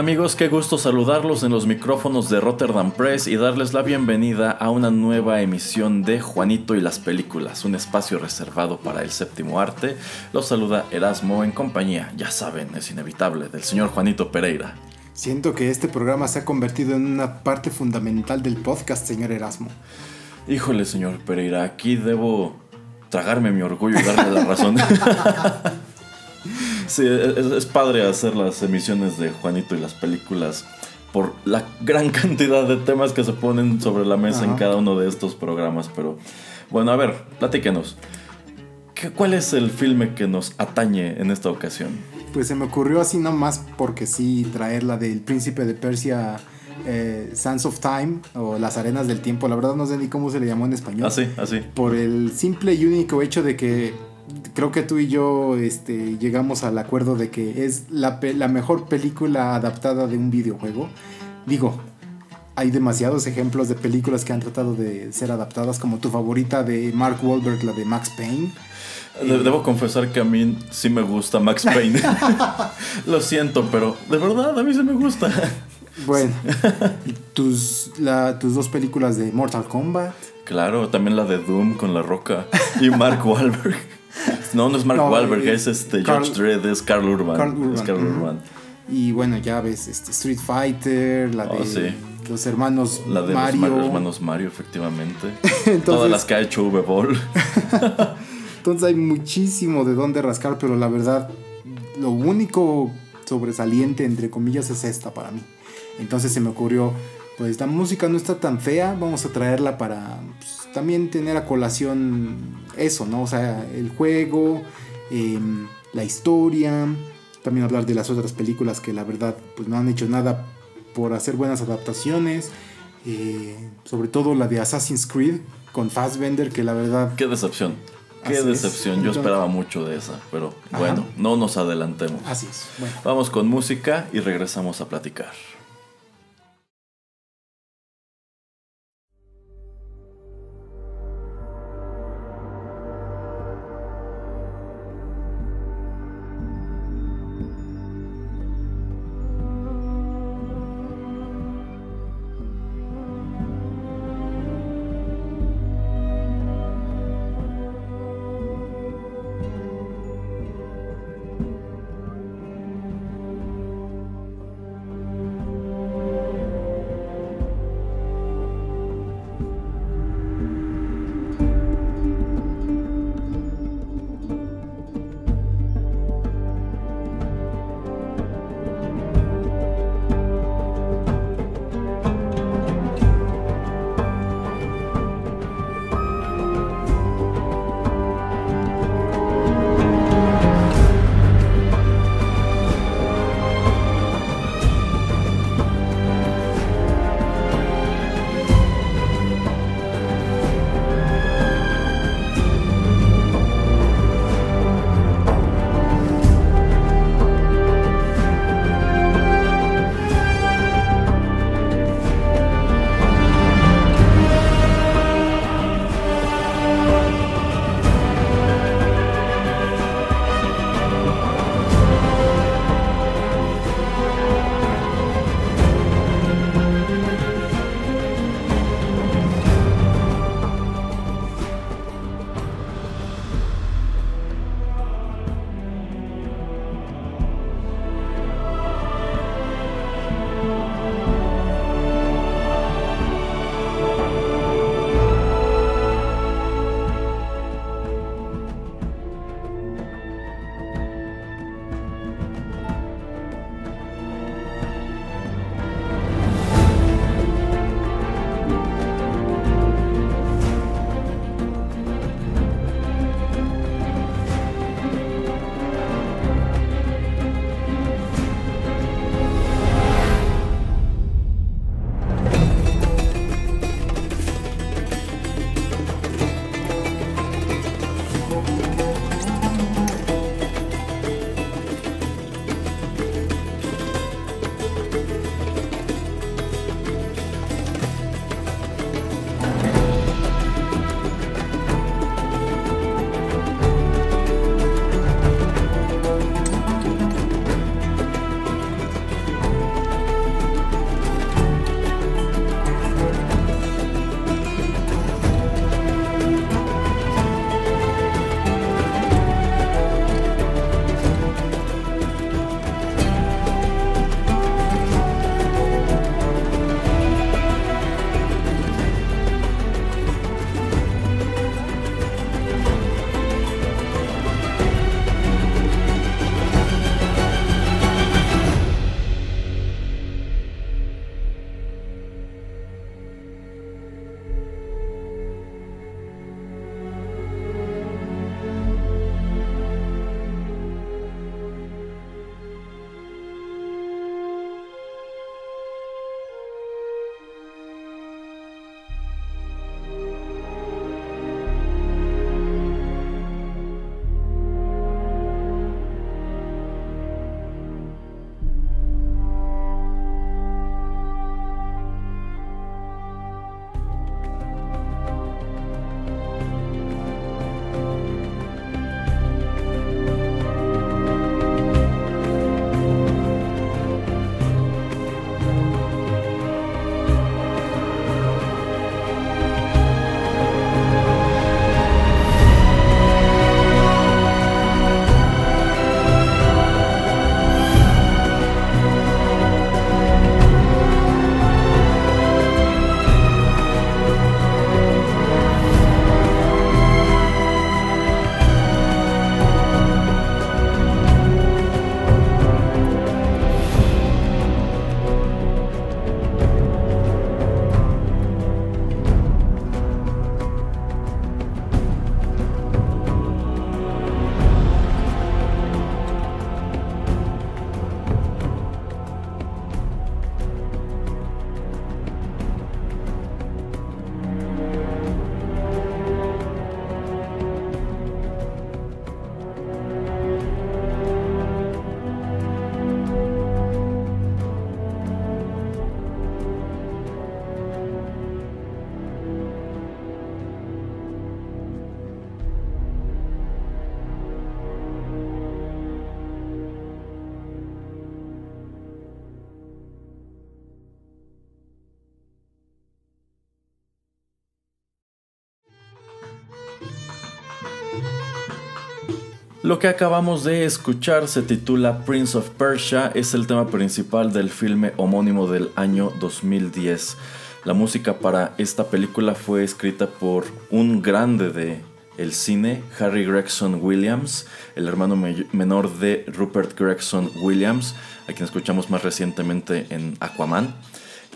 Amigos, qué gusto saludarlos en los micrófonos de Rotterdam Press y darles la bienvenida a una nueva emisión de Juanito y las películas, un espacio reservado para el séptimo arte. Los saluda Erasmo en compañía, ya saben, es inevitable, del señor Juanito Pereira. Siento que este programa se ha convertido en una parte fundamental del podcast, señor Erasmo. Híjole, señor Pereira, aquí debo tragarme mi orgullo y darle la razón. Sí, es, padre hacer las emisiones de Juanito y las películas por la gran cantidad de temas que se ponen sobre la mesa en cada uno de estos programas. Pero bueno, a ver, platíquenos. ¿Qué, ¿Cuál es el filme que nos atañe en esta ocasión? Pues se me ocurrió así nomás porque sí traer la del Príncipe de Persia. Eh, Sands of Time o Las Arenas del Tiempo, la verdad no sé ni cómo se le llamó en español. Así, así. Por el simple y único hecho de que creo que tú y yo este, llegamos al acuerdo de que es la, la, mejor película adaptada de un videojuego. Digo, hay demasiados ejemplos de películas que han tratado de ser adaptadas, como tu favorita de Mark Wahlberg, la de Max Payne. Debo confesar que a mí sí me gusta Max Payne. Lo siento, pero de verdad a mí sí me gusta. Bueno, tus, la, tus dos películas de Mortal Kombat. Claro, también la de Doom con La Roca y Mark Wahlberg. No, no es Mark Wahlberg, es este George Dredd, es Carl Urban. Es Carl Urban. Y bueno, ya ves, este Street Fighter, la oh, de los hermanos la de Mario. los hermanos Mario, efectivamente. Todas las que ha hecho V-Ball. Entonces hay muchísimo de dónde rascar, pero la verdad, lo único sobresaliente, entre comillas, es esta para mí. Entonces se me ocurrió, pues esta música no está tan fea, vamos a traerla para pues, también tener a colación eso, ¿no? O sea, el juego, em, la historia, también hablar de las otras películas que la verdad pues no han hecho nada por hacer buenas adaptaciones, eh, sobre todo la de Assassin's Creed con Fassbender, que la verdad... Qué decepción. Qué decepción, yo esperaba mucho de esa, pero bueno, no nos adelantemos. Así es. Vamos con música y regresamos a platicar. Lo que acabamos de escuchar se titula Prince of Persia, es el tema principal del filme homónimo del año 2010. La música para esta película fue escrita por un grande de el cine, Harry Gregson Williams, el hermano menor de Rupert Gregson Williams, a quien escuchamos más recientemente en Aquaman.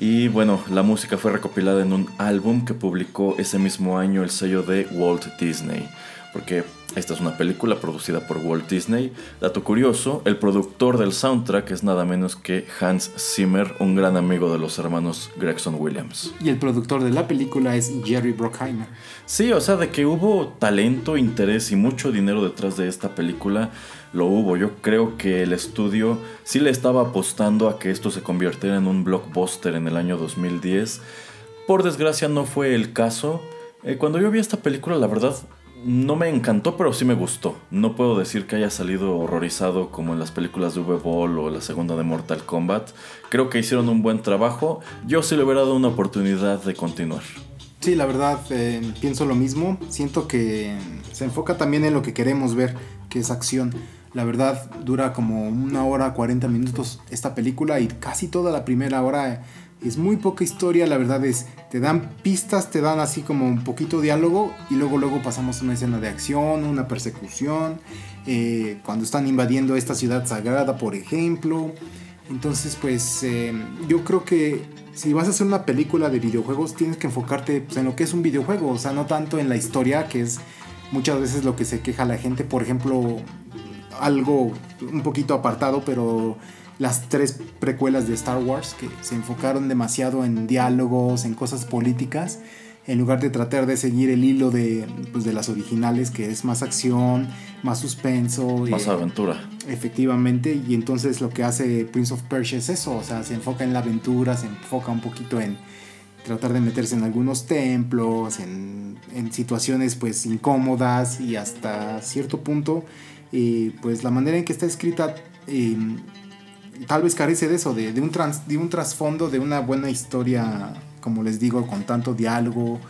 Y bueno, la música fue recopilada en un álbum que publicó ese mismo año el sello de Walt Disney porque esta es una película producida por Walt Disney. Dato curioso, el productor del soundtrack es nada menos que Hans Zimmer, un gran amigo de los hermanos Gregson Williams. Y el productor de la película es Jerry Bruckheimer. Sí, o sea, de que hubo talento, interés y mucho dinero detrás de esta película, lo hubo. Yo creo que el estudio sí le estaba apostando a que esto se convirtiera en un blockbuster en el año 2010. Por desgracia no fue el caso. Eh, cuando yo vi esta película, la verdad, no me encantó, pero sí me gustó. No puedo decir que haya salido horrorizado como en las películas de V-Ball o la segunda de Mortal Kombat. Creo que hicieron un buen trabajo. Yo sí le hubiera dado una oportunidad de continuar. Sí, la verdad, eh, pienso lo mismo. Siento que se enfoca también en lo que queremos ver, que es acción. La verdad, dura como una hora, 40 minutos esta película y casi toda la primera hora es muy poca historia, la verdad es, te dan pistas, te dan así como un poquito diálogo y luego luego pasamos a una escena de acción, una persecución, eh, cuando están invadiendo esta ciudad sagrada, por ejemplo. Entonces, pues eh, yo creo que si vas a hacer una película de videojuegos, tienes que enfocarte pues, en lo que es un videojuego, o sea, no tanto en la historia, que es muchas veces lo que se queja la gente, por ejemplo, algo un poquito apartado, pero las tres precuelas de Star Wars que se enfocaron demasiado en diálogos, en cosas políticas, en lugar de tratar de seguir el hilo de, pues, de las originales, que es más acción, más suspenso. Más aventura. Efectivamente, y entonces lo que hace Prince of Persia es eso, o sea, se enfoca en la aventura, se enfoca un poquito en tratar de meterse en algunos templos, en, en situaciones pues incómodas y hasta cierto punto, pues la manera en que está escrita... Tal vez carece de eso, de, un, de un trasfondo, de una buena historia, como les digo, con tanto diálogo,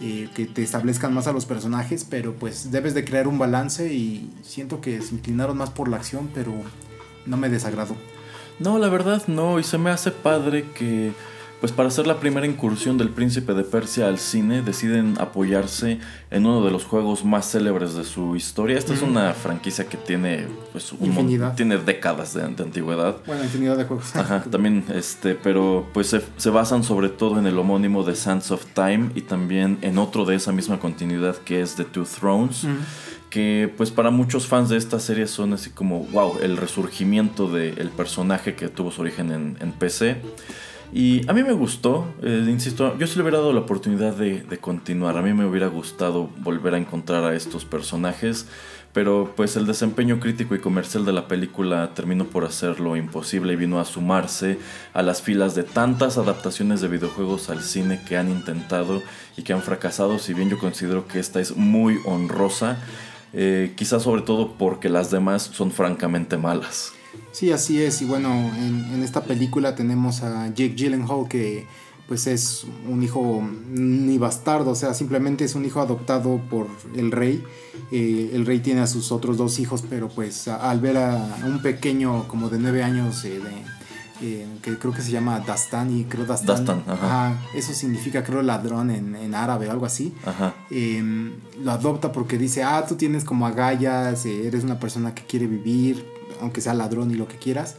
eh, que te establezcan más a los personajes, pero pues debes de crear un balance y siento que se inclinaron más por la acción, pero no me desagradó. No, la verdad no, y se me hace padre que pues para hacer la primera incursión del príncipe de Persia al cine deciden apoyarse en uno de los juegos más célebres de su historia. Esta es una franquicia que tiene pues un tiene décadas de, antigüedad. Bueno, infinidad de juegos. Ajá, también este, pero pues se, basan sobre todo en el homónimo de Sands of Time y también en otro de esa misma continuidad que es The Two Thrones. que pues para muchos fans de esta serie son así como, wow, el resurgimiento del personaje que tuvo su origen en, en PC. Y a mí me gustó, eh, insisto, yo sí le hubiera dado la oportunidad de, continuar. A mí me hubiera gustado volver a encontrar a estos personajes, pero pues el desempeño crítico y comercial de la película terminó por hacerlo imposible y vino a sumarse a las filas de tantas adaptaciones de videojuegos al cine que han intentado y que han fracasado, si bien yo considero que esta es muy honrosa, eh, quizás sobre todo porque las demás son francamente malas. Sí, así es. Y bueno, en, esta película tenemos a Jake Gyllenhaal que pues es un hijo ni bastardo, o sea, simplemente es un hijo adoptado por el rey. Eh, el rey tiene a sus otros dos hijos, pero pues al ver a, un pequeño como de nueve años eh, eh, que creo que se llama Dastan y creo Dastan, ajá. eso significa creo ladrón en, en árabe o algo así. Em, lo adopta porque dice, ah, tú tienes como agallas, eres una persona que quiere vivir, aunque sea ladrón y lo que quieras,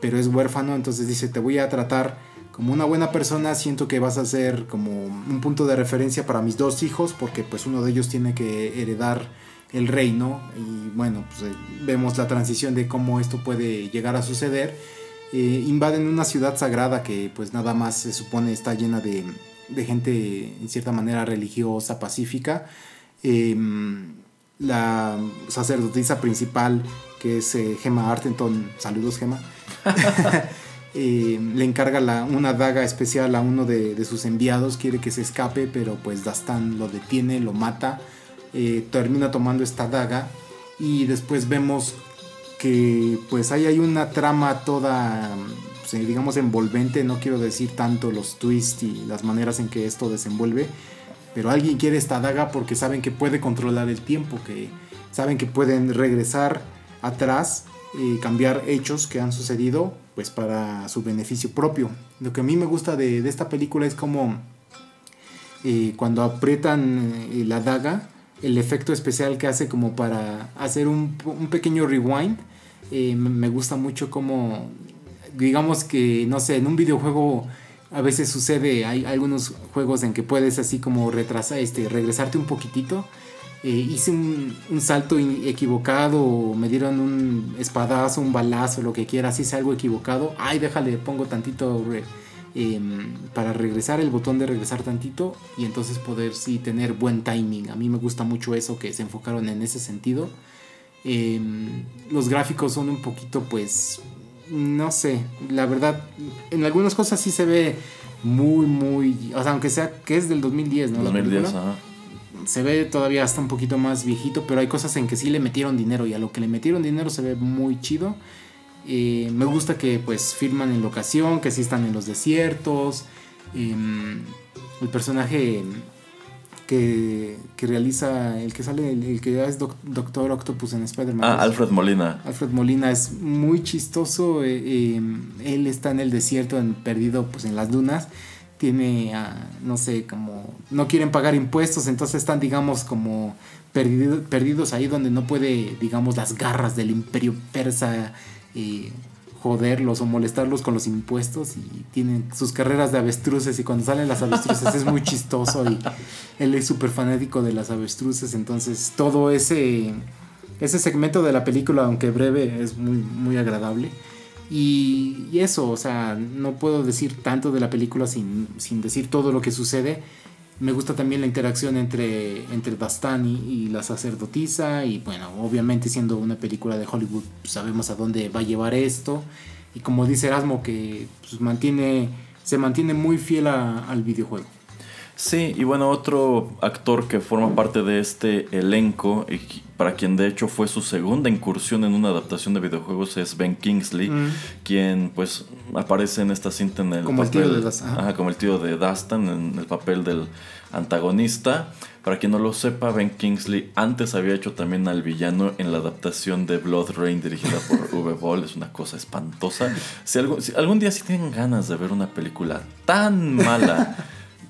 pero es huérfano, entonces dice, te voy a tratar como una buena persona, siento que vas a ser como un punto de referencia para mis dos hijos, porque pues uno de ellos tiene que heredar el reino y bueno, pues eh, vemos la transición de cómo esto puede llegar a suceder. Eh, invaden una ciudad sagrada que pues nada más se supone está llena de, de gente en cierta manera religiosa, pacífica. Em, la sacerdotisa principal que es eh, Gemma Artenton, saludos Gemma, eh, le encarga la, una daga especial a uno de, sus enviados, quiere que se escape, pero pues Dastan lo detiene, lo mata, eh, termina tomando esta daga y después vemos que pues ahí hay una trama toda, pues, digamos, envolvente, no quiero decir tanto los twists y las maneras en que esto desenvuelve, pero alguien quiere esta daga porque saben que puede controlar el tiempo, que saben que pueden regresar atrás y cambiar hechos que han sucedido pues para su beneficio propio. Lo que a mí me gusta de, esta película es como eh, cuando aprietan eh, la daga, el efecto especial que hace como para hacer un, pequeño rewind. Eh, me gusta mucho como, digamos que, no sé, en un videojuego a veces sucede, hay algunos juegos en que puedes así como retrasar, este, regresarte un poquitito. Eh, hice un, salto equivocado, me dieron un espadazo, un balazo, lo que quieras, hice algo equivocado. Ay, déjale, pongo tantito em, para regresar, el botón de regresar tantito y entonces poder sí tener buen timing. A mí me gusta mucho eso que se enfocaron en ese sentido. Em, los gráficos son un poquito pues no sé, la verdad, en algunas cosas sí se ve muy, muy, o sea, aunque sea que es del 2010, ¿no? 2010, ajá. Se ve todavía hasta un poquito más viejito, pero hay cosas en que sí le metieron dinero y a lo que le metieron dinero se ve muy chido. Eh, me gusta que pues filman en locación, que sí están en los desiertos. Em, el personaje que, realiza, el que sale, el, que es Doctor Octopus en Spider-Man. Ah, Alfred Molina. Alfred Molina es muy chistoso. Eh, eh, él está en el desierto, en, perdido pues en las dunas. Tiene, no sé, como no quieren pagar impuestos, entonces están, digamos, como perdidos ahí donde no puede, digamos, las garras del imperio persa. Eh, joderlos o molestarlos con los impuestos y tienen sus carreras de avestruces y cuando salen las avestruces es muy chistoso y él es súper fanático de las avestruces, entonces todo ese, ese segmento de la película, aunque breve, es muy, muy agradable. Y, eso, o sea, no puedo decir tanto de la película sin, sin decir todo lo que sucede me gusta también la interacción entre, entre y la sacerdotisa. Y bueno, obviamente siendo una película de Hollywood, sabemos a dónde va a llevar esto. Y como dice Erasmo, que pues, mantiene, se mantiene muy fiel al videojuego. Sí, y bueno, otro actor que forma parte de este elenco, y para quien de hecho fue su segunda incursión en una adaptación de videojuegos, es Ben Kingsley, mm. quien pues aparece en esta cinta en el como el tío de Dastan. como el tío de Dastan, en el papel del antagonista. Para quien no lo sepa, Ben Kingsley antes había hecho también al villano en la adaptación de Blood Rain dirigida por V. Ball. Es una cosa espantosa. Si algún, si algún día si tienen ganas de ver una película tan mala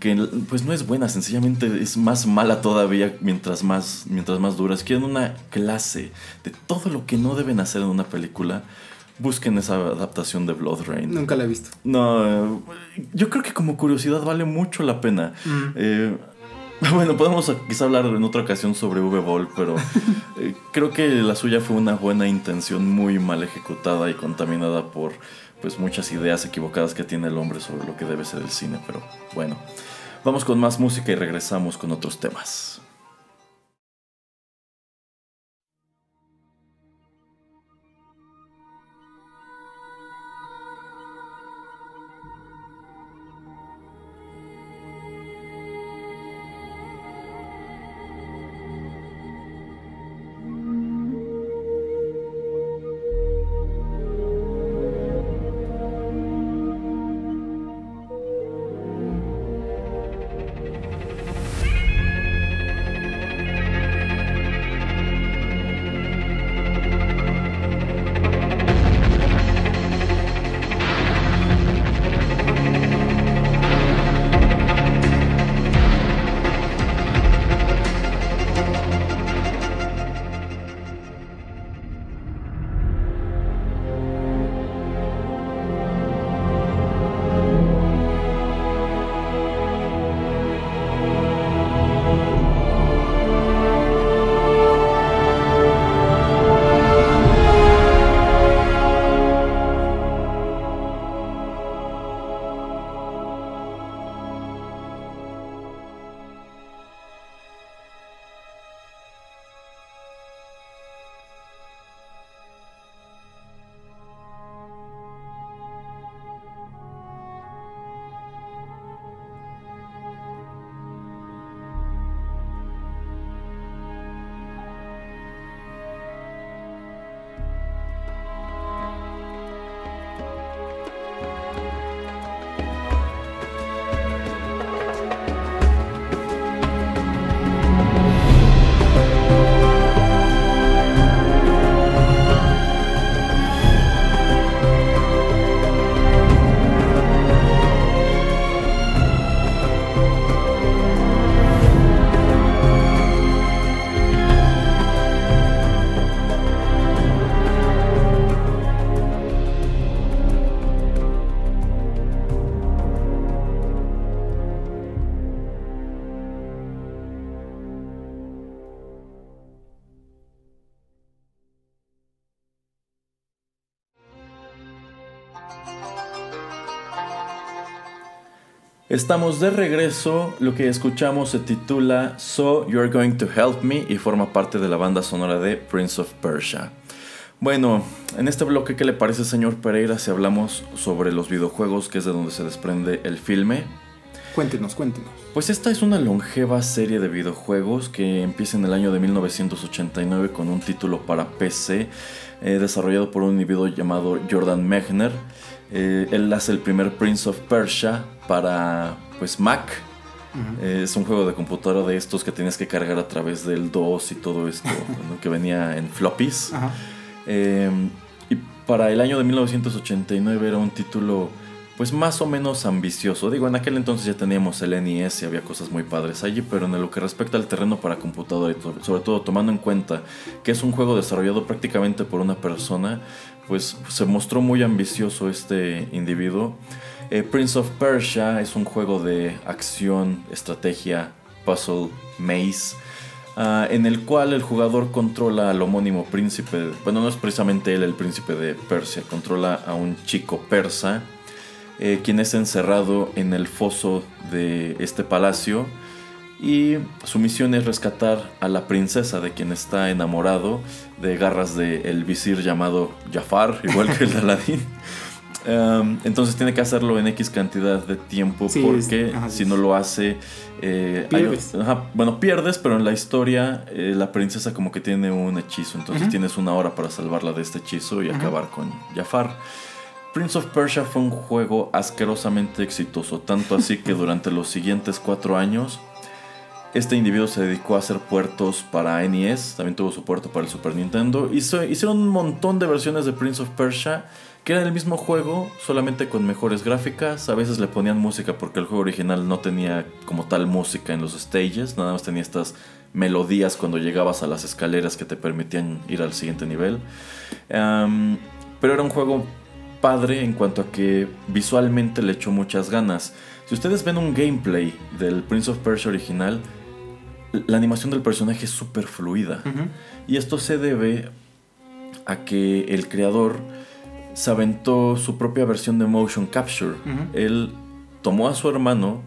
que pues no es buena, sencillamente es más mala todavía mientras más, mientras más dura. Si quieren una clase de todo lo que no deben hacer en una película, busquen esa adaptación de Blood Rain. Nunca la he visto. No, yo creo que como curiosidad vale mucho la pena. Mm. Eh, bueno, podemos quizá hablar en otra ocasión sobre V-Ball, pero eh, creo que la suya fue una buena intención muy mal ejecutada y contaminada por pues muchas ideas equivocadas que tiene el hombre sobre lo que debe ser el cine, pero bueno. Vamos con más música y regresamos con otros temas. Estamos de regreso, lo que escuchamos se titula So You're Going to Help Me y forma parte de la banda sonora de Prince of Persia. Bueno, en este bloque, ¿qué le parece, señor Pereira, si hablamos sobre los videojuegos, que es de donde se desprende el filme? Cuéntenos, cuéntenos. Pues esta es una longeva serie de videojuegos que empieza en el año de 1989 con un título para PC eh, desarrollado por un individuo llamado Jordan Mechner. Eh, él hace el primer Prince of Persia para pues Mac. Eh, es un juego de computadora de estos que tienes que cargar a través del DOS y todo esto, que venía en floppies. y para el año de 1989 era un título pues más o menos ambicioso. Digo, en aquel entonces ya teníamos el NES y había cosas muy padres allí, pero en lo que respecta al terreno para computadora y sobre todo tomando en cuenta que es un juego desarrollado prácticamente por una persona, pues se mostró muy ambicioso este individuo. Eh, Prince of Persia es un juego de acción, estrategia, puzzle, maze. Ah, en el cual el jugador controla al homónimo príncipe, bueno no es precisamente él el príncipe de Persia, controla a un chico persa eh, quien es encerrado en el foso de este palacio y su misión es rescatar a la princesa de quien está enamorado de garras del visir llamado Jafar, igual que el de Aladdin. Em, entonces tiene que hacerlo en X cantidad de tiempo porque si no lo hace... Eh, pierdes. bueno, pierdes, pero en la historia eh, la princesa como que tiene un hechizo, entonces tienes una hora para salvarla de este hechizo y acabar con Jafar. Prince of Persia fue un juego asquerosamente exitoso, tanto así que durante los siguientes cuatro años este individuo se dedicó a hacer puertos para NES, también tuvo su puerto para el Super Nintendo. Hizo, hicieron un montón de versiones de Prince of Persia que eran el mismo juego, solamente con mejores gráficas. A veces le ponían música porque el juego original no tenía como tal música en los stages, nada más tenía estas melodías cuando llegabas a las escaleras que te permitían ir al siguiente nivel. pero era un juego padre en cuanto a que visualmente le echó muchas ganas. Si ustedes ven un gameplay del Prince of Persia original, la animación del personaje es súper fluida. Y esto se debe a que el creador se aventó su propia versión de motion capture. Él tomó a su hermano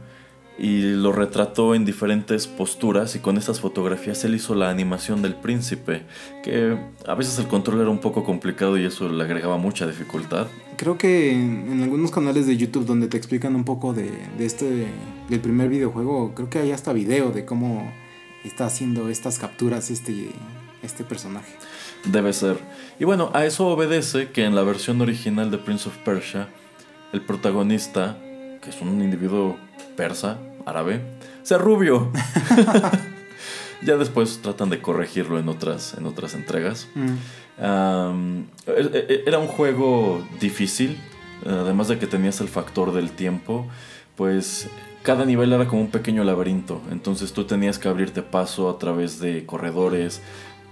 y lo retrató en diferentes posturas y con estas fotografías él hizo la animación del príncipe, que a veces el control era un poco complicado y eso le agregaba mucha dificultad. Creo que en, algunos canales de YouTube donde te explican un poco de, este, del primer videojuego, creo que hay hasta video de cómo está haciendo estas capturas este, este personaje. Debe ser. Y bueno, a eso obedece que en la versión original de Prince of Persia, el protagonista, que es un individuo persa, árabe, sea rubio. ya después tratan de corregirlo en otras, en otras entregas. Mm. E, e, era un juego difícil, además de que tenías el factor del tiempo, pues cada nivel era como un pequeño laberinto, entonces tú tenías que abrirte paso a través de corredores,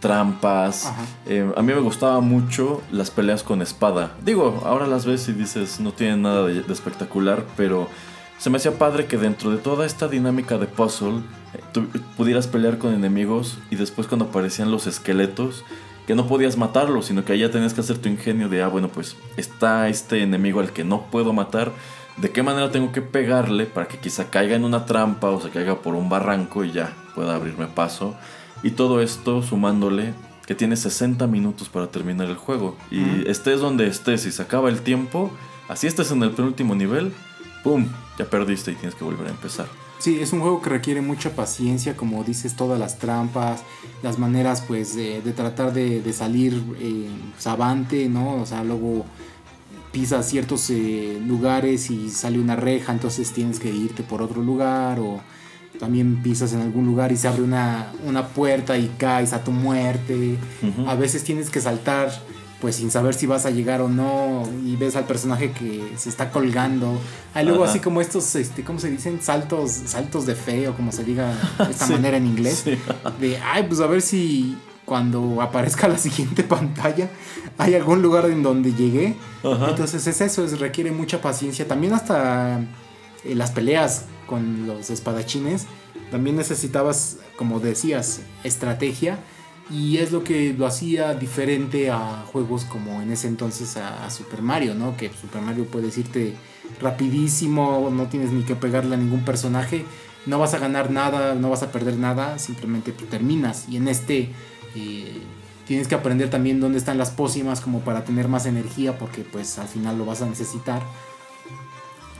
trampas. Eh, a mí me gustaba mucho las peleas con espada. Digo, ahora las ves y dices, no tienen nada de espectacular, pero se me hacía padre que dentro de toda esta dinámica de puzzle eh, tú pudieras pelear con enemigos y después cuando aparecían los esqueletos que no podías matarlos, sino que allá tenías que hacer tu ingenio de, ah, bueno, pues está este enemigo al que no puedo matar, ¿de qué manera tengo que pegarle para que quizá caiga en una trampa o se caiga por un barranco y ya pueda abrirme paso? Y todo esto sumándole que tiene 60 minutos para terminar el juego. Y estés donde estés y se acaba el tiempo, así estés en el penúltimo nivel, ¡pum! Ya perdiste y tienes que volver a empezar. Sí, es un juego que requiere mucha paciencia, como dices, todas las trampas, las maneras pues de, tratar de, salir eh, avante, ¿no? O sea, luego pisas ciertos eh, lugares y sale una reja, entonces tienes que irte por otro lugar o también pisas en algún lugar y se abre una, una puerta y caes a tu muerte. A veces tienes que saltar pues sin saber si vas a llegar o no y ves al personaje que se está colgando. Hay luego así como estos, este, ¿cómo se dicen? Saltos, saltos de fe o como se diga de esta manera en inglés. De, ay, pues a ver si cuando aparezca la siguiente pantalla hay algún lugar en donde llegué. Entonces es eso, es, requiere mucha paciencia. También hasta eh, las peleas con los espadachines, también necesitabas, como decías, estrategia Y es lo que lo hacía diferente a juegos como en ese entonces a, Super Mario, ¿no? Que Super Mario puede irte rapidísimo, no tienes ni que pegarle a ningún personaje, no vas a ganar nada, no vas a perder nada, simplemente terminas. Y en este tienes que aprender también dónde están las pócimas como para tener más energía, porque pues al final lo vas a necesitar.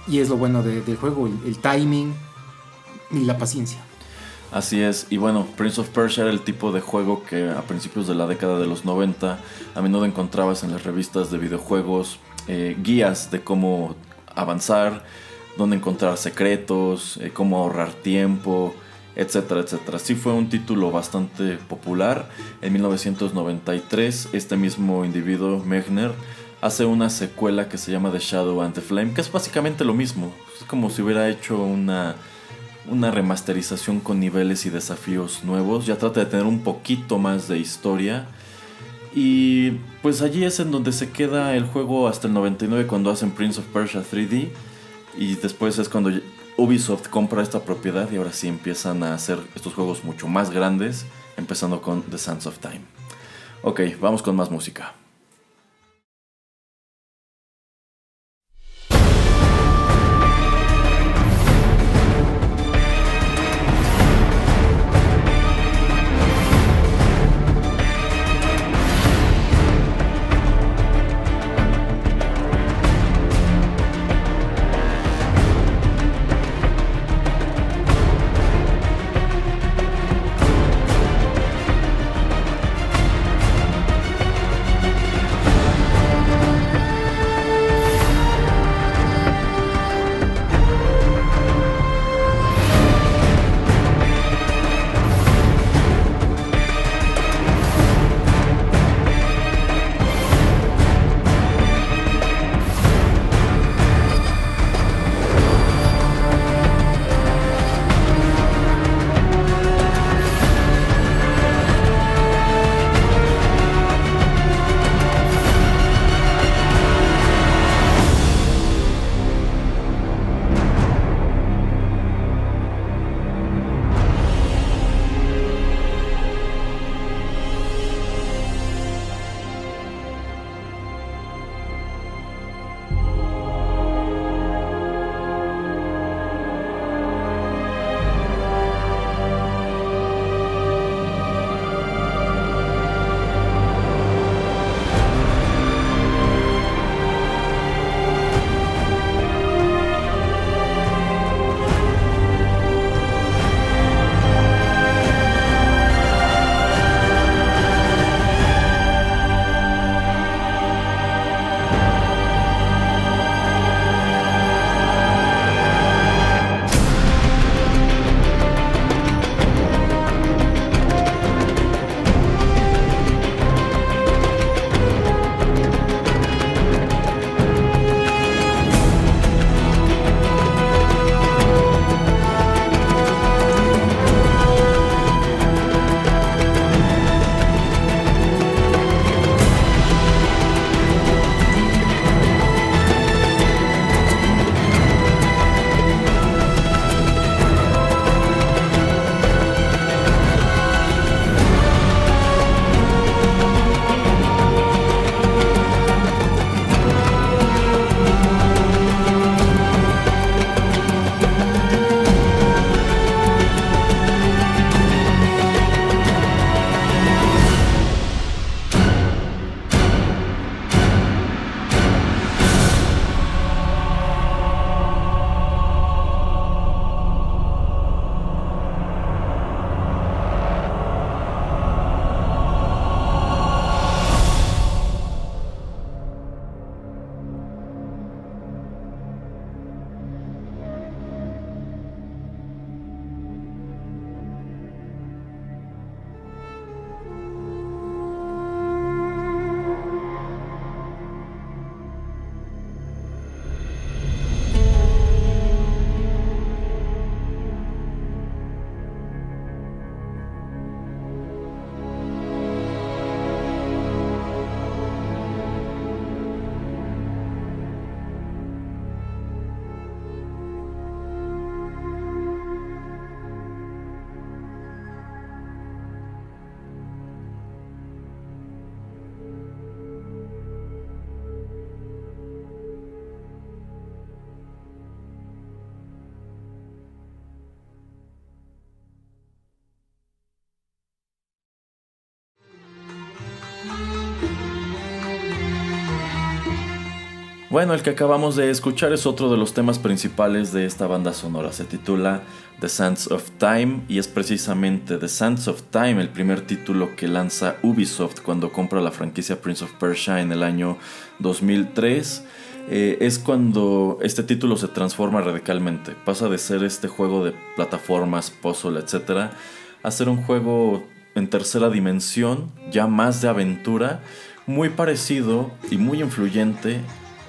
Y es lo bueno del juego, el timing y la paciencia. Así es, y bueno, Prince of Persia era el tipo de juego que a principios de la década de los 90 a menudo encontrabas en las revistas de videojuegos eh, guías de cómo avanzar, dónde encontrar secretos, eh, cómo ahorrar tiempo, etcétera, etcétera. Sí fue un título bastante popular. En 1993 este mismo individuo, Mechner, hace una secuela que se llama The Shadow and the Flame, que es básicamente lo mismo. Es como si hubiera hecho una una remasterización con niveles y desafíos nuevos. Ya trata de tener un poquito más de historia. Y pues allí es en donde se queda el juego hasta el 99 cuando hacen Prince of Persia 3D. Y después es cuando Ubisoft compra esta propiedad y ahora sí empiezan a hacer estos juegos mucho más grandes, empezando con The Sands of Time. Ok, vamos con más música. Bueno, el que acabamos de escuchar es otro de los temas principales de esta banda sonora. Se titula The Sands of Time y es precisamente The Sands of Time el primer título que lanza Ubisoft cuando compra la franquicia Prince of Persia en el año 2003. Eh, es cuando este título se transforma radicalmente. Pasa de ser este juego de plataformas, puzzle, etc. a ser un juego en tercera dimensión, ya más de aventura, muy parecido y muy influyente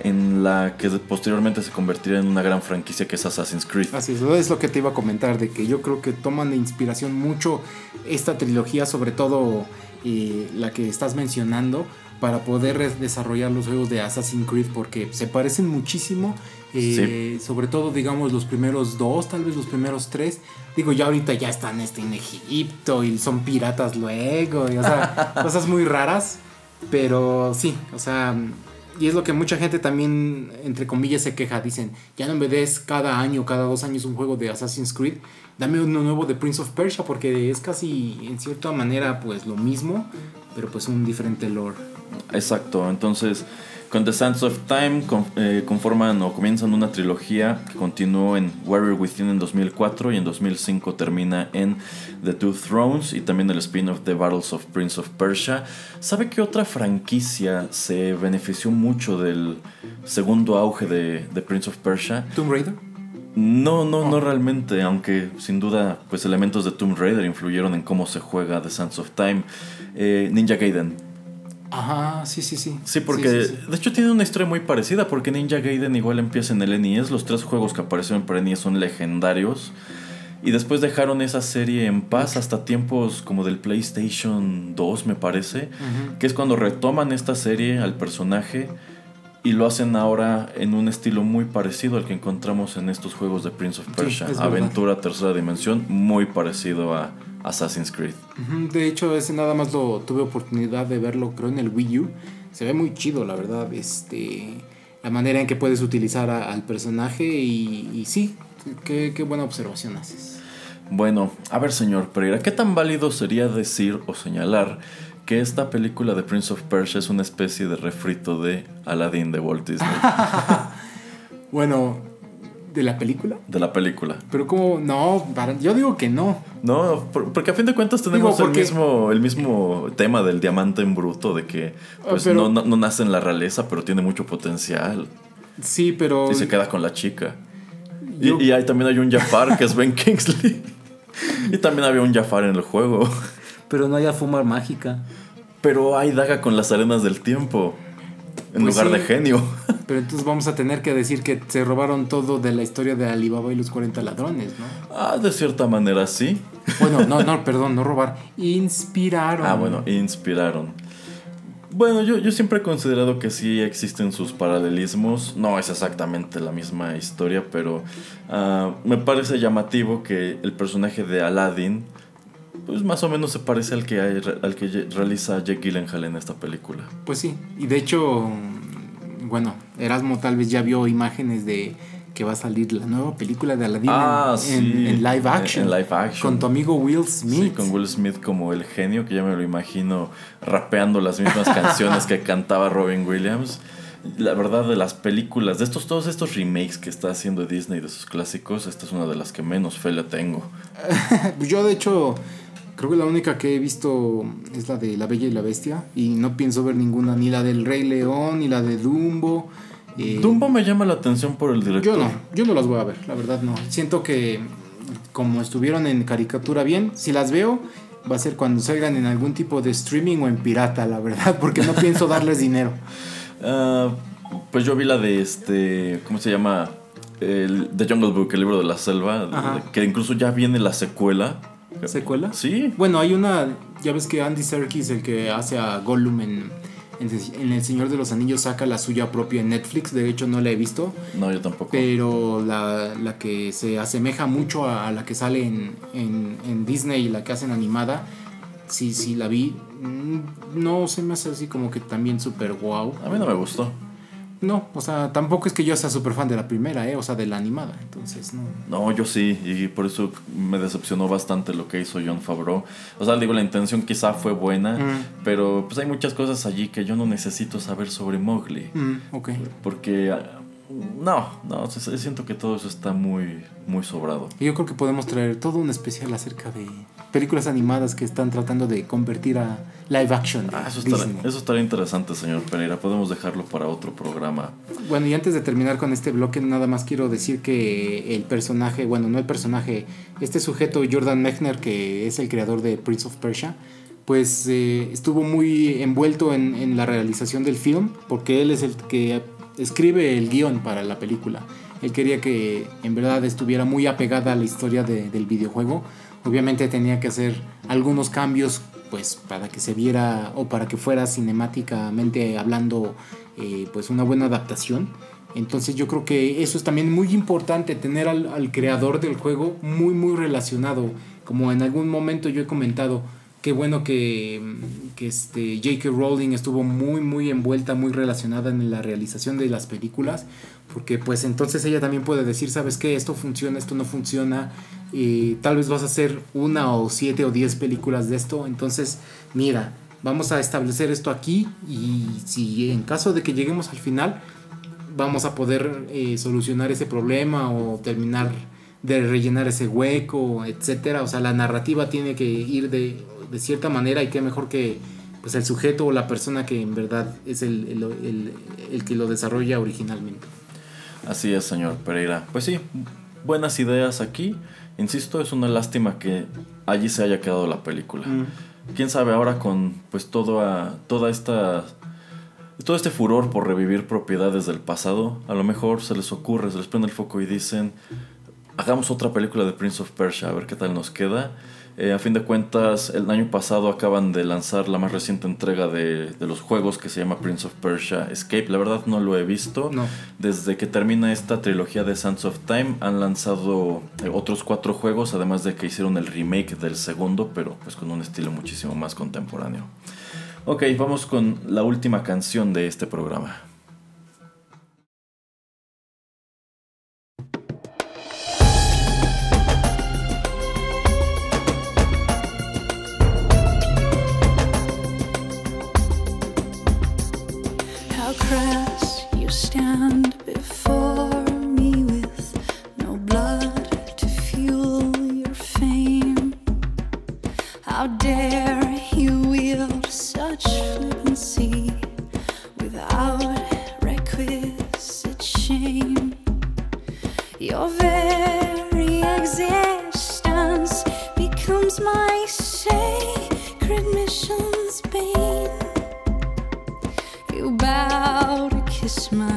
en la que posteriormente se convertiría en una gran franquicia que es Assassin's Creed. Así es, es lo que te iba a comentar, de que yo creo que toman de inspiración mucho esta trilogía, sobre todo eh, la que estás mencionando, para poder desarrollar los juegos de Assassin's Creed, porque se parecen muchísimo, eh, sobre todo digamos los primeros dos, tal vez los primeros tres. Digo, ya ahorita ya están este, en Egipto y son piratas luego, y, o sea, cosas muy raras, pero sí, o sea y es lo que mucha gente también, entre comillas, se queja. Dicen, ya no me des cada año, cada dos años un juego de Assassin's Creed. Dame uno nuevo de Prince of Persia porque es casi, en cierta manera, pues lo mismo, pero pues un diferente lore. Exacto, entonces con The Sands of Time eh, conforman o comienzan una trilogía que continuó en Warrior Within en 2004 y en 2005 termina en The Two Thrones y también el spin-off The Battles of Prince of Persia. ¿Sabe qué otra franquicia se benefició mucho del segundo auge de, Prince of Persia? Tomb Raider. No, no, no oh. realmente, aunque sin duda pues elementos de Tomb Raider influyeron en cómo se juega The Sands of Time. Eh, Ninja Gaiden. Ajá, sí, sí, sí. Sí, porque de hecho tiene una historia muy parecida, porque Ninja Gaiden igual empieza en el NES, los tres juegos que aparecieron para NES son legendarios, y después dejaron esa serie en paz hasta tiempos como del PlayStation 2, me parece, que es cuando retoman esta serie al personaje y lo hacen ahora en un estilo muy parecido al que encontramos en estos juegos de Prince of Persia. Aventura tercera dimensión, muy parecido a Assassin's Creed. De hecho, ese nada más lo tuve oportunidad de verlo, creo, en el Wii U. Se ve muy chido, la verdad. Este, la manera en que puedes utilizar al personaje y, sí, qué, qué buena observación haces. Bueno, a ver, señor Pereira, ¿qué tan válido sería decir o señalar que esta película de Prince of Persia es una especie de refrito de Aladdin de Walt Disney. bueno, ¿de la película? De la película. Pero como, no, yo digo que no. No, porque a fin de cuentas tenemos el, mismo, el mismo tema del diamante en bruto, de que ah, pues, no, nace en la realeza, pero tiene mucho potencial. Sí, pero... Y se queda con la chica. Y, y ahí también hay un Jafar que es Ben Kingsley. y también había un Jafar en el juego. Pero no hay fumar mágica. Pero hay daga con las arenas del tiempo. En pues lugar de genio. Pero entonces vamos a tener que decir que se robaron todo de la historia de Alibaba y los 40 ladrones, ¿no? Ah, de cierta manera sí. Bueno, no, no, perdón, no robar. Inspiraron. Ah, bueno, inspiraron. Bueno, yo, yo siempre he considerado que sí existen sus paralelismos. No es exactamente la misma historia, pero ah, me parece llamativo que el personaje de Aladdin pues más o menos se parece al que, al que realiza Jake Gyllenhaal en esta película. Pues sí, y de hecho, bueno, Erasmo tal vez ya vio imágenes de que va a salir la nueva película de Aladdin ah, en, live action. En live action. Con tu amigo Will Smith. Sí, con Will Smith como el genio, que ya me lo imagino rapeando las mismas canciones que cantaba Robin Williams. La verdad, de las películas, de estos todos estos remakes que está haciendo Disney de sus clásicos, esta es una de las que menos fe le tengo. Yo, de hecho, Creo que la única que he visto es la de La Bella y la Bestia. Y no pienso ver ninguna, ni la del Rey León, ni la de Dumbo. Eh, Dumbo me llama la atención por el director. Yo no, yo no las voy a ver, la verdad no. Siento que como estuvieron en caricatura bien, si las veo, va a ser cuando salgan en algún tipo de streaming o en pirata, la verdad, porque no pienso darles dinero. Ah, pues yo vi la de este, ¿cómo se llama? El, The Jungle Book, el libro de la selva, que incluso ya viene la secuela ¿Secuela? Sí. Bueno, hay una. Ya ves que Andy Serkis, el que hace a Gollum en, en, El Señor de los Anillos, saca la suya propia en Netflix. De hecho, no la he visto. No, yo tampoco. Pero la, la que se asemeja mucho a, la que sale en, en, en Disney y la que hacen animada, sí, sí la vi. Mm, no se me hace así como que también súper wow. A mí no me gustó. No, o sea, tampoco es que yo sea súper fan de la primera, ¿eh? O sea, de la animada, entonces no. No, yo sí, y por eso me decepcionó bastante lo que hizo John Favreau. O sea, digo, la intención quizá fue buena, Mm. pero pues hay muchas cosas allí que yo no necesito saber sobre Mowgli. Mm, ok. Porque, ah, no, no, siento que todo eso está muy, muy sobrado. Y yo creo que podemos traer todo un especial acerca de películas animadas que están tratando de convertir a live action. Ah, eso, estará, eso interesante, señor Pereira. Podemos dejarlo para otro programa. Bueno, y antes de terminar con este bloque, nada más quiero decir que el personaje, bueno, no el personaje, este sujeto Jordan Mechner, que es el creador de Prince of Persia, pues eh, estuvo muy envuelto en, en la realización del film, porque él es el que escribe el guion para la película. Él quería que en verdad estuviera muy apegada a la historia de- del videojuego. Obviamente tenía que hacer algunos cambios, pues para que se viera o para que fuera cinemáticamente hablando, eh, pues una buena adaptación. Entonces yo creo que eso es también muy importante, tener al, al creador del juego muy, muy relacionado. Como en algún momento yo he comentado, qué bueno que, que este J.K. Rowling estuvo muy, muy envuelta, muy relacionada en la realización de las películas, porque pues entonces ella también puede decir, sabes qué, esto funciona, esto no funciona, y tal vez vas a hacer una o siete o diez películas de esto, entonces mira, vamos a establecer esto aquí y si en caso de que lleguemos al final, vamos a poder eh, solucionar ese problema o terminar de rellenar ese hueco, etcétera. O sea, la narrativa tiene que ir de, de cierta manera y qué mejor que pues el sujeto o la persona que en verdad es el, el- el- el que lo desarrolla originalmente. Así es, señor Pereira. Pues sí, buenas ideas aquí. Insisto, es una lástima que allí se haya quedado la película. Mm. Quién sabe ahora con pues toda, toda esta todo este furor por revivir propiedades del pasado, a lo mejor se les ocurre, se les prende el foco y dicen, hagamos otra película de Prince of Persia, a ver qué tal nos queda. Eh, a fin de cuentas, el año pasado acaban de lanzar la más reciente entrega de, de los juegos que se llama Prince of Persia Escape. La verdad no lo he visto. No. Desde que termina esta trilogía de Sands of Time han lanzado eh, otros cuatro juegos, además de que hicieron el remake del segundo, pero pues con un estilo muchísimo más contemporáneo. Ok, vamos con la última canción de este programa. Stand before me with no blood to fuel your fame. How dare you wield such flippancy without requisite shame? Your very existence becomes my sacred mission's bane. You bow to kiss my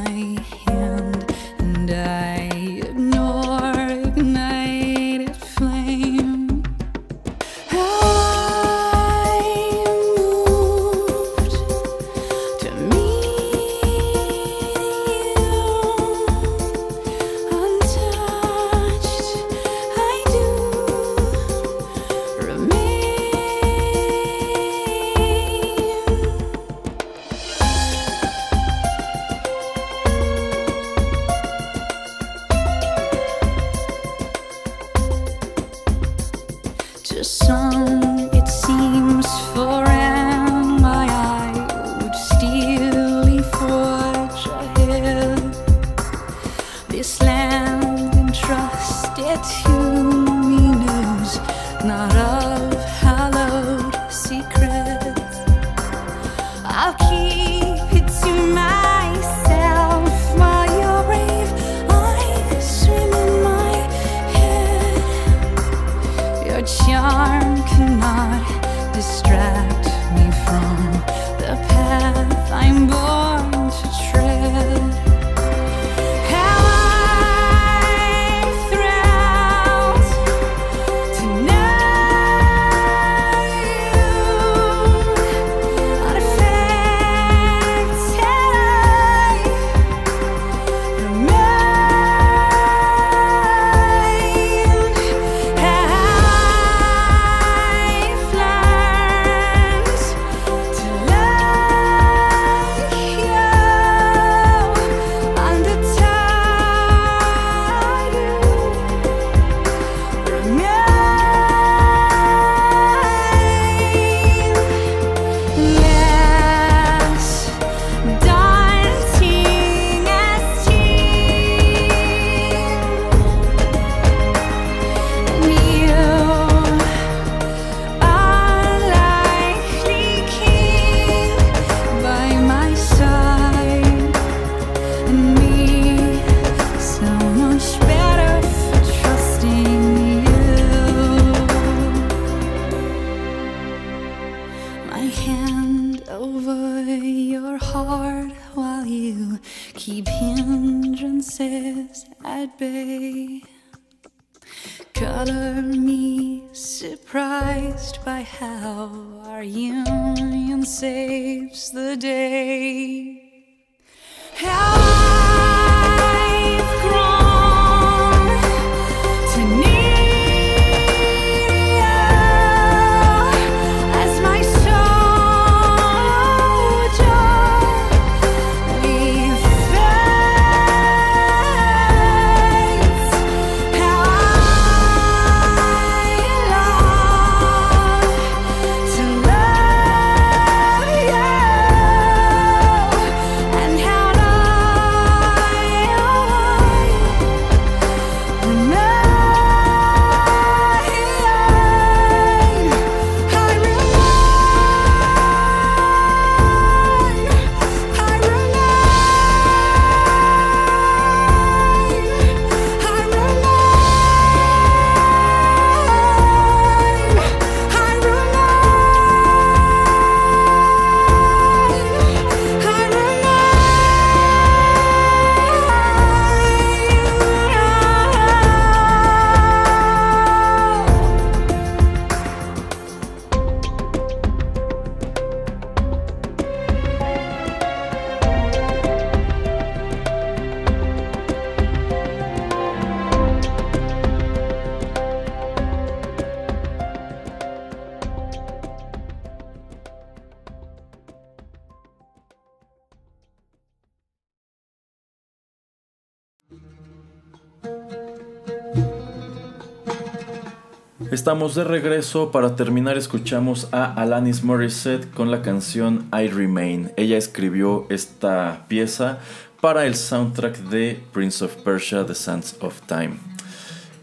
Estamos de regreso. Para terminar, escuchamos a Alanis Morissette con la canción I Remain. Ella escribió esta pieza para el soundtrack de Prince of Persia: The Sands of Time.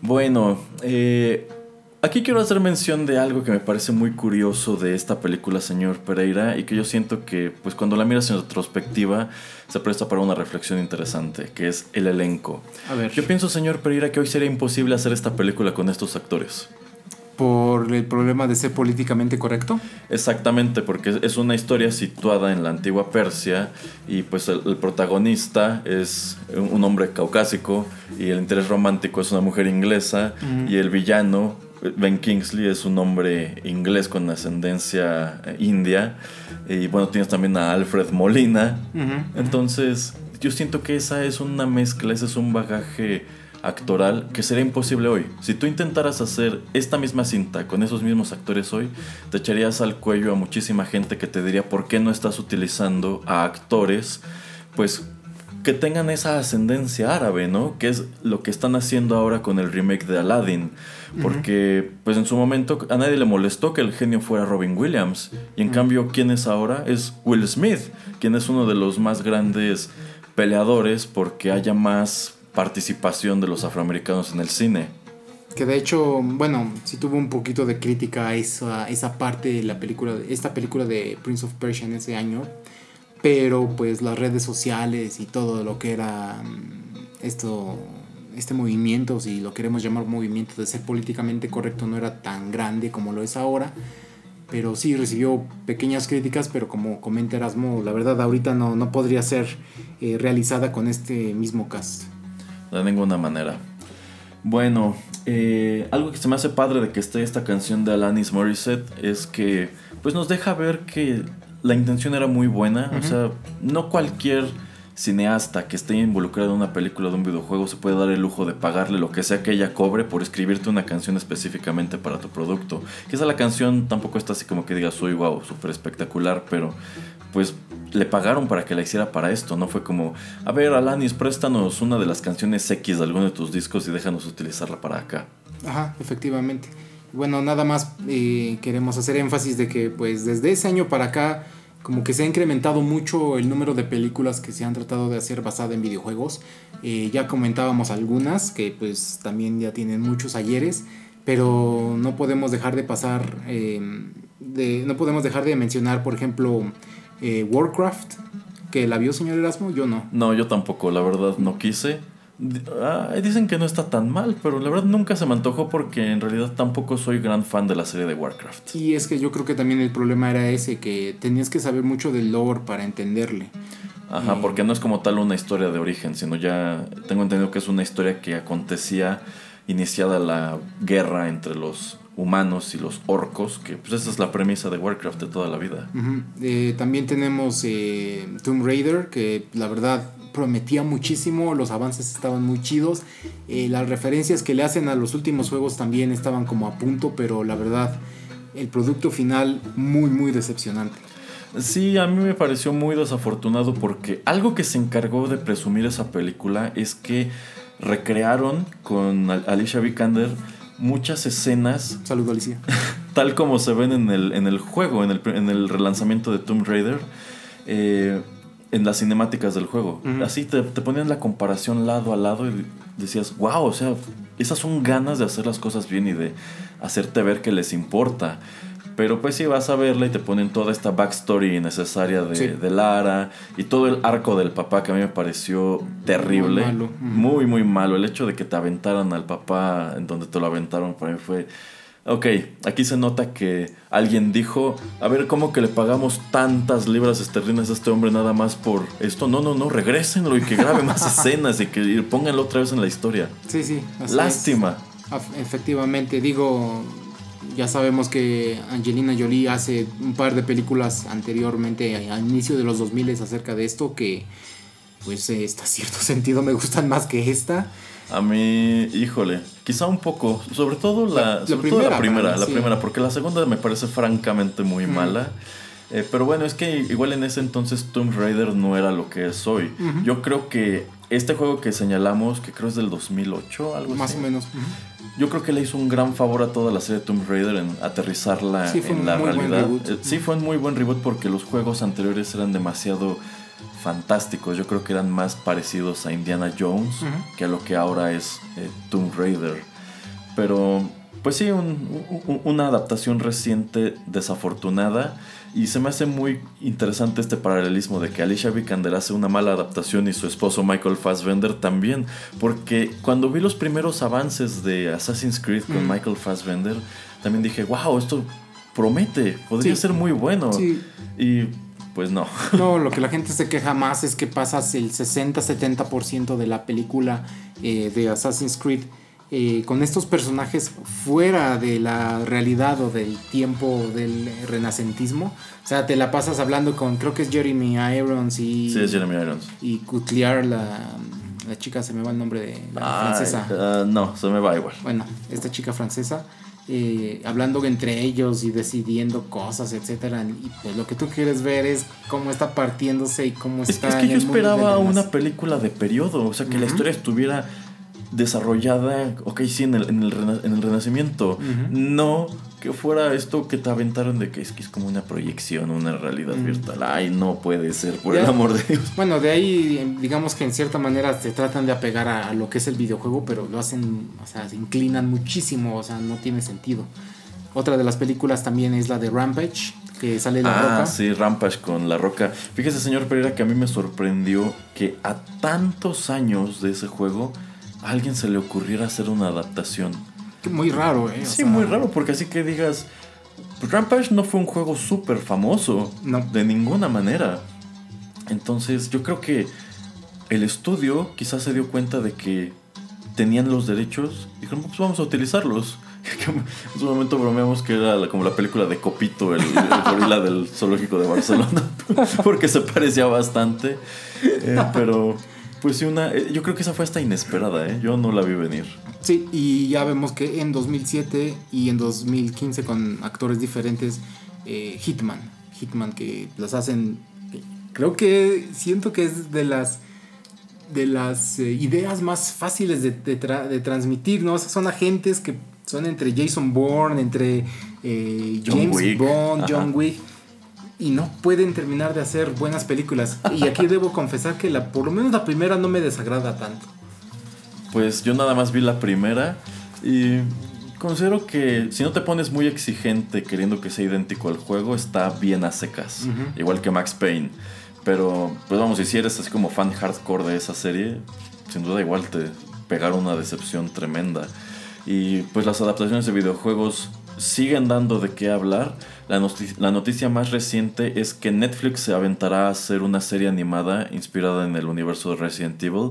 Bueno, eh, aquí quiero hacer mención de algo que me parece muy curioso de esta película, señor Pereira, y que yo siento que, pues, cuando la miras en retrospectiva, se presta para una reflexión interesante, que es el elenco. A ver. Yo pienso, señor Pereira, que hoy sería imposible hacer esta película con estos actores. Por el problema de ser políticamente correcto. Exactamente, porque es una historia situada en la antigua Persia y pues el, el protagonista es un hombre caucásico y el interés romántico es una mujer inglesa y el villano, Ben Kingsley, es un hombre inglés con ascendencia eh, india y bueno, tienes también a Alfred Molina. Entonces, yo siento que esa es una mezcla, ese es un bagaje actoral que sería imposible hoy. Si tú intentaras hacer esta misma cinta con esos mismos actores hoy, te echarías al cuello a muchísima gente que te diría por qué no estás utilizando a actores, pues que tengan esa ascendencia árabe, ¿no? Que es lo que están haciendo ahora con el remake de Aladdin. Porque, pues en su momento a nadie le molestó que el genio fuera Robin Williams. Y en cambio, ¿quién es ahora? Es Will Smith, quien es uno de los más grandes peleadores porque haya más participación de los afroamericanos en el cine. Que de hecho, bueno, sí tuvo un poquito de crítica esa, esa parte de la película, esta película de Prince of Persia en ese año. Pero pues las redes sociales y todo lo que era mm, esto, este movimiento, si lo queremos llamar movimiento de ser políticamente correcto, no era tan grande como lo es ahora. Pero sí recibió pequeñas críticas, pero como comenta Erasmo, la verdad ahorita no, no podría ser eh, realizada con este mismo cast. De ninguna manera. Bueno, eh, algo que se me hace padre de que esté esta canción de Alanis Morissette es que pues nos deja ver que la intención era muy buena. O sea, no cualquier cineasta que esté involucrado en una película de un videojuego se puede dar el lujo de pagarle lo que sea que ella cobre por escribirte una canción específicamente para tu producto. Que esa la canción tampoco está así como que digas, soy wow, súper espectacular, pero pues le pagaron para que la hiciera para esto, no fue como, a ver, Alanis, préstanos una de las canciones X de alguno de tus discos y déjanos utilizarla para acá. Ajá, efectivamente. Bueno, nada más eh, queremos hacer énfasis de que pues desde ese año para acá como que se ha incrementado mucho el número de películas que se han tratado de hacer basada en videojuegos. Eh, ya comentábamos algunas que pues también ya tienen muchos ayeres, pero no podemos dejar de pasar, eh, de, no podemos dejar de mencionar por ejemplo eh, Warcraft, que la vio señor Erasmo, yo no. No, yo tampoco, la verdad no quise. Ah, dicen que no está tan mal, pero la verdad nunca se me antojó porque en realidad tampoco soy gran fan de la serie de Warcraft. Y es que yo creo que también el problema era ese, que tenías que saber mucho del lore para entenderle. Ajá, porque no es como tal una historia de origen, sino ya tengo entendido que es una historia que acontecía iniciada la guerra entre los humanos y los orcos, que pues esa es la premisa de Warcraft de toda la vida. Eh, también tenemos eh, Tomb Raider, que la verdad prometía muchísimo, los avances estaban muy chidos, eh, las referencias que le hacen a los últimos juegos también estaban como a punto, pero la verdad el producto final muy muy decepcionante. Sí, a mí me pareció muy desafortunado porque algo que se encargó de presumir esa película es que recrearon con Al- Alicia Vikander muchas escenas Saludo Alicia. tal como se ven en el, en el juego, en el, en el relanzamiento de Tomb Raider, eh, en las cinemáticas del juego. Así te, te ponían la comparación lado a lado y decías, wow, o sea, esas son ganas de hacer las cosas bien y de hacerte ver que les importa. Pero pues sí, vas a verla y te ponen toda esta backstory necesaria de, Sí. de Lara y todo el arco del papá que a mí me pareció terrible. Muy malo. Muy, muy malo. El hecho de que te aventaran al papá en donde te lo aventaron para mí fue... Ok, aquí se nota que alguien dijo, a ver, ¿cómo que le pagamos tantas libras esterlinas a este hombre nada más por esto? No, no, no, regrésenlo y que grabe más escenas y que y pónganlo otra vez en la historia. Sí, sí. es. Lástima. Efectivamente, digo, ya sabemos que Angelina Jolie hace un par de películas anteriormente, al inicio de los 2000 acerca de esto, que pues eh, hasta cierto sentido me gustan más que esta. A mí, híjole, quizá un poco, sobre todo la, La- todo primera, mí, la sí. primera, porque la segunda me parece francamente muy mala. Eh, pero bueno, es que igual en ese entonces Tomb Raider no era lo que es hoy. Yo creo que este juego que señalamos, que creo es del 2008, algo Más así. o menos. Yo creo que le hizo un gran favor a toda la serie Tomb Raider en aterrizarla Sí, fue en un la muy buen realidad. reboot. Eh, Sí, fue un muy buen reboot porque los juegos anteriores eran demasiado fantásticos. Yo creo que eran más parecidos a Indiana Jones que a lo que ahora es eh, Tomb Raider. Pero, pues sí, un- un- una adaptación reciente desafortunada. Y se me hace muy interesante este paralelismo de que Alicia Vikander hace una mala adaptación y su esposo Michael Fassbender también. Porque cuando vi los primeros avances de Assassin's Creed con Mm. Michael Fassbender, también dije, wow, esto promete, podría Sí. ser muy bueno. Sí. Y pues no. No, lo que la gente se queja más es que pasas el 60-70% de la película eh, de Assassin's Creed eh, con estos personajes fuera de la realidad o del tiempo del renacentismo. O sea, te la pasas hablando con, creo que es Jeremy Irons y, Sí, es Jeremy Irons. y Coutlier, la, la chica, se me va el nombre de la Ay, francesa. ah, no, se me va igual. Bueno, esta chica francesa. eh, hablando entre ellos y decidiendo cosas, etcétera y pues lo que tú quieres ver es cómo está partiéndose y cómo Es, está es que en yo el mundo esperaba una película de periodo, o sea, que la historia estuviera desarrollada, ok, sí, en el, en el, rena- en el Renacimiento. No que fuera esto que te aventaron de que es, que es como una proyección, una realidad Mm. virtual. Ay, no puede ser, por Ya. el amor de Dios. Bueno, de ahí digamos que en cierta manera se tratan de apegar a, a lo que es el videojuego, pero lo hacen, o sea, se inclinan muchísimo, o sea, no tiene sentido. Otra de las películas también es la de Rampage, que sale la Ah, roca. sí, Rampage con La Roca. Fíjese, señor Pereira, que a mí me sorprendió que a tantos años de ese juego a alguien se le ocurriera hacer una adaptación. Que Muy raro, ¿eh? O Sí, sea, muy raro, porque así que digas, Rampage no fue un juego súper famoso, No. de ninguna manera. Entonces yo creo que el estudio quizás se dio cuenta de que tenían los derechos y dijeron, pues vamos a utilizarlos. en su momento bromeamos que era como la película de Copito, el, el gorila del zoológico de Barcelona, porque se parecía bastante. Eh, pero, pues sí, una, eh, yo creo que esa fue hasta inesperada, ¿eh? yo no la vi venir. Sí, y ya vemos que en 2007 y en 2015 con actores diferentes, eh, Hitman, Hitman que las hacen, creo que siento que es de las de las eh, ideas más fáciles de, de tra- de transmitir, ¿no? O sea, son agentes que son entre Jason Bourne, entre eh, James Wick, Bond, ajá. John Wick. Y no pueden terminar de hacer buenas películas. Y aquí debo confesar que la, por lo menos la primera no me desagrada tanto. Pues yo nada más vi la primera y considero que si no te pones muy exigente queriendo que sea idéntico al juego, está bien a secas. Igual que Max Payne. Pero, pues vamos, si eres así como fan hardcore de esa serie, sin duda igual te pegaron una decepción tremenda. Y pues las adaptaciones de videojuegos siguen dando de qué hablar. La, noti- la noticia más reciente es que Netflix se aventará a hacer una serie animada inspirada en el universo de Resident Evil.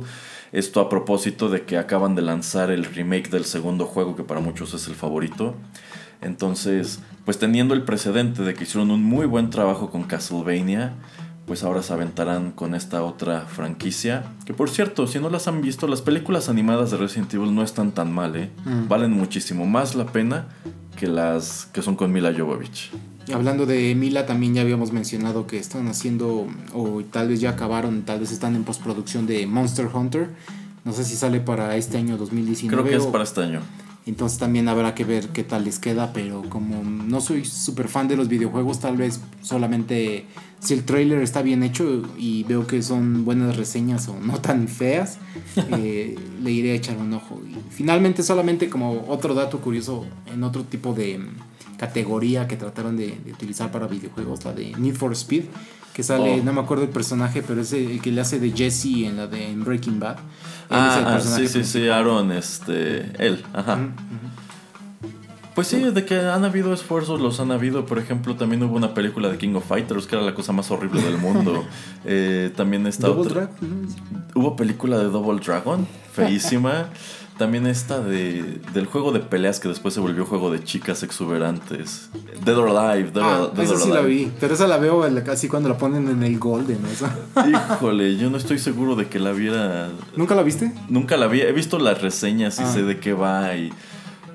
Esto a propósito de que acaban de lanzar el remake del segundo juego, que para muchos es el favorito. Entonces, pues teniendo el precedente de que hicieron un muy buen trabajo con Castlevania, pues ahora se aventarán con esta otra franquicia. Que por cierto, si no las han visto, las películas animadas de Resident Evil no están tan mal, ¿eh? Mm. Valen muchísimo más la pena que las que son con Mila Jovovich. Y Hablando de Mila, también ya habíamos mencionado que están haciendo, o tal vez ya acabaron, tal vez están en postproducción de Monster Hunter. No sé si sale para este año 2019. Creo que es para este año. Entonces también habrá que ver qué tal les queda, pero como no soy súper fan de los videojuegos, tal vez solamente si el trailer está bien hecho y veo que son buenas reseñas o no tan feas, eh, le iré a echar un ojo. Y finalmente solamente como otro dato curioso en otro tipo de mm, categoría que trataron de, de utilizar para videojuegos, la de Need for Speed, que sale, Oh. no me acuerdo el personaje, pero es el que le hace de Jesse en la de Breaking Bad. Él Ah, ah, sí, sí, sí. Aaron, este, él, ajá. Pues sí, de que han habido esfuerzos, los han habido. Por ejemplo, también hubo una película de King of Fighters, que era la cosa más horrible del mundo. Eh, también está Double otra. Drag, ¿no? Hubo película de Double Dragon, feísima. También esta de, del juego de peleas que después se volvió juego de chicas exuberantes. Dead or Alive, Dead, Ah, or- Dead esa or sí la vi, pero esa la veo casi cuando la ponen en el Golden. Esa. Híjole, yo no estoy seguro de que la viera. ¿Nunca la viste? Nunca la vi. He visto las reseñas y Ah. sé de qué va y.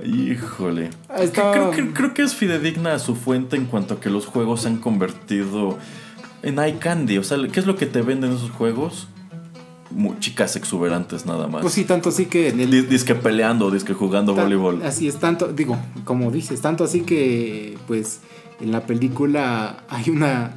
Híjole. Está- Creo, que, creo que es fidedigna a su fuente en cuanto a que los juegos se han convertido en eye candy. O sea, ¿qué es lo que te venden esos juegos? Chicas exuberantes nada más. Pues sí, tanto así que en el... Disque peleando, disque jugando ta- voleibol. Así es, tanto, digo, como dices, tanto así que, pues, en la película hay una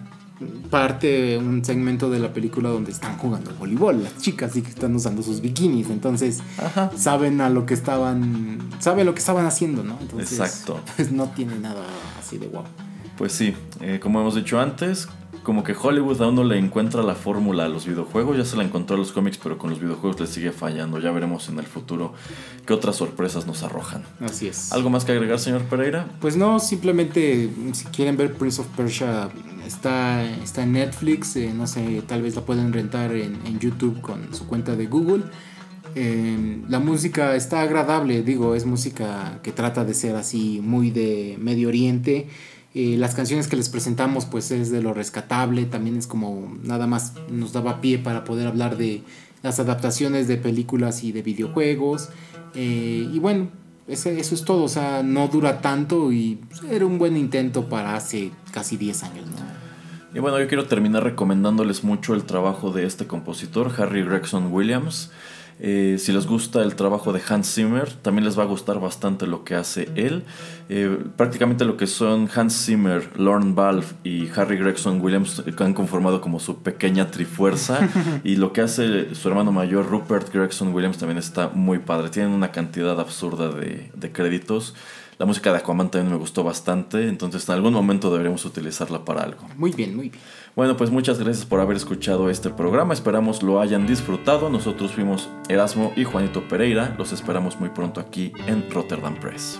parte, un segmento de la película donde están jugando voleibol, las chicas sí que están usando sus bikinis, entonces Ajá. saben a lo que estaban, saben lo que estaban haciendo, ¿no? Entonces, Exacto. Pues no tiene nada así de guapo. Pues sí, eh, como hemos dicho antes, como que Hollywood aún no le encuentra la fórmula a los videojuegos, ya se la encontró a los cómics, pero con los videojuegos le sigue fallando. Ya veremos en el futuro qué otras sorpresas nos arrojan. Así es. ¿Algo más que agregar, señor Pereira? Pues no, simplemente si quieren ver Prince of Persia está, está en Netflix, eh, no sé, tal vez la pueden rentar en, en YouTube con su cuenta de Google. Eh, la música está agradable, digo, es música que trata de ser así muy de Medio Oriente. Eh, las canciones que les presentamos pues es de lo rescatable, también es como nada más nos daba pie para poder hablar de las adaptaciones de películas y de videojuegos. Eh, y bueno, ese- eso es todo, o sea, no dura tanto y era un buen intento para hace casi 10 años, ¿no? Y bueno, yo quiero terminar recomendándoles mucho el trabajo de este compositor, Harry Gregson Williams. Eh, si les gusta el trabajo de Hans Zimmer, también les va a gustar bastante lo que hace él. Eh, prácticamente lo que son Hans Zimmer, Lorne Balfe y Harry Gregson Williams eh, han conformado como su pequeña trifuerza. y lo que hace su hermano mayor, Rupert Gregson Williams, también está muy padre. Tienen una cantidad absurda de, de créditos. La música de Aquaman también me gustó bastante, entonces en algún momento deberíamos utilizarla para algo. Muy bien, muy bien. Bueno, pues muchas gracias por haber escuchado este programa. Esperamos lo hayan disfrutado. Nosotros fuimos Erasmo y Juanito Pereira. Los esperamos muy pronto aquí en Rotterdam Press.